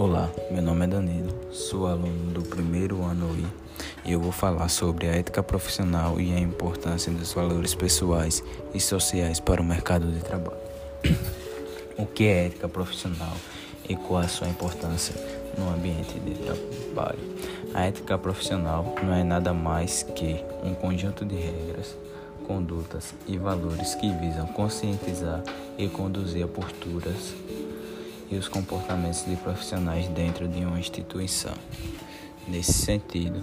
Olá, meu nome é Danilo, sou aluno do primeiro ano I e eu vou falar sobre a ética profissional e a importância dos valores pessoais e sociais para o mercado de trabalho. O que é ética profissional e qual a sua importância no ambiente de trabalho? A ética profissional não é nada mais que um conjunto de regras, condutas e valores que visam conscientizar e conduzir a posturas e os comportamentos de profissionais dentro de uma instituição. Nesse sentido,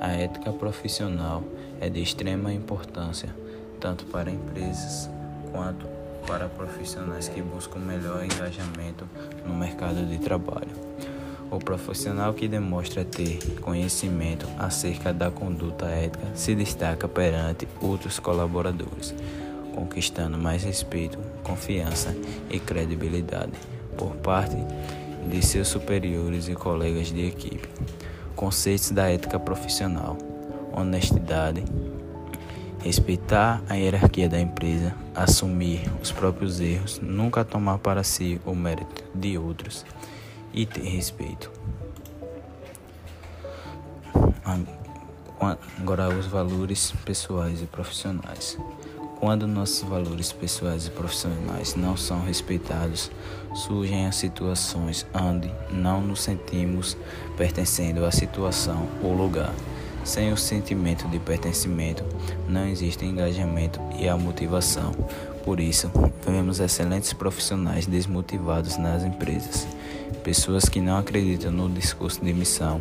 a ética profissional é de extrema importância tanto para empresas quanto para profissionais que buscam melhor engajamento no mercado de trabalho. O profissional que demonstra ter conhecimento acerca da conduta ética se destaca perante outros colaboradores, conquistando mais respeito, confiança e credibilidade por parte de seus superiores e colegas de equipe. Conceitos da ética profissional: honestidade, respeitar a hierarquia da empresa, assumir os próprios erros, nunca tomar para si o mérito de outros e ter respeito. Agora, os valores pessoais e profissionais. Quando nossos valores pessoais e profissionais não são respeitados, surgem as situações onde não nos sentimos pertencendo à situação ou lugar. Sem o sentimento de pertencimento, não existe engajamento e a motivação. Por isso, vemos excelentes profissionais desmotivados nas empresas. Pessoas que não acreditam no discurso de missão,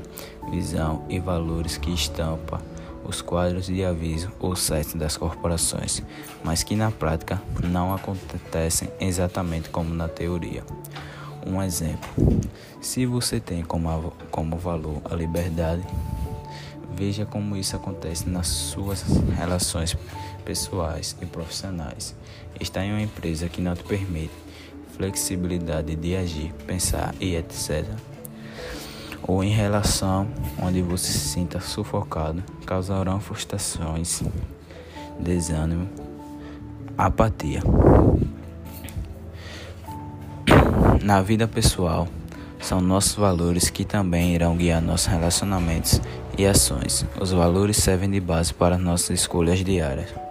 visão e valores que estampa os quadros de aviso ou sites das corporações, mas que na prática não acontecem exatamente como na teoria. Um exemplo: se você tem como, como valor a liberdade, veja como isso acontece nas suas relações pessoais e profissionais. Está em uma empresa que não te permite flexibilidade de agir, pensar e etc ou em relação onde você se sinta sufocado, causarão frustrações, desânimo, apatia. Na vida pessoal, são nossos valores que também irão guiar nossos relacionamentos e ações. Os valores servem de base para nossas escolhas diárias.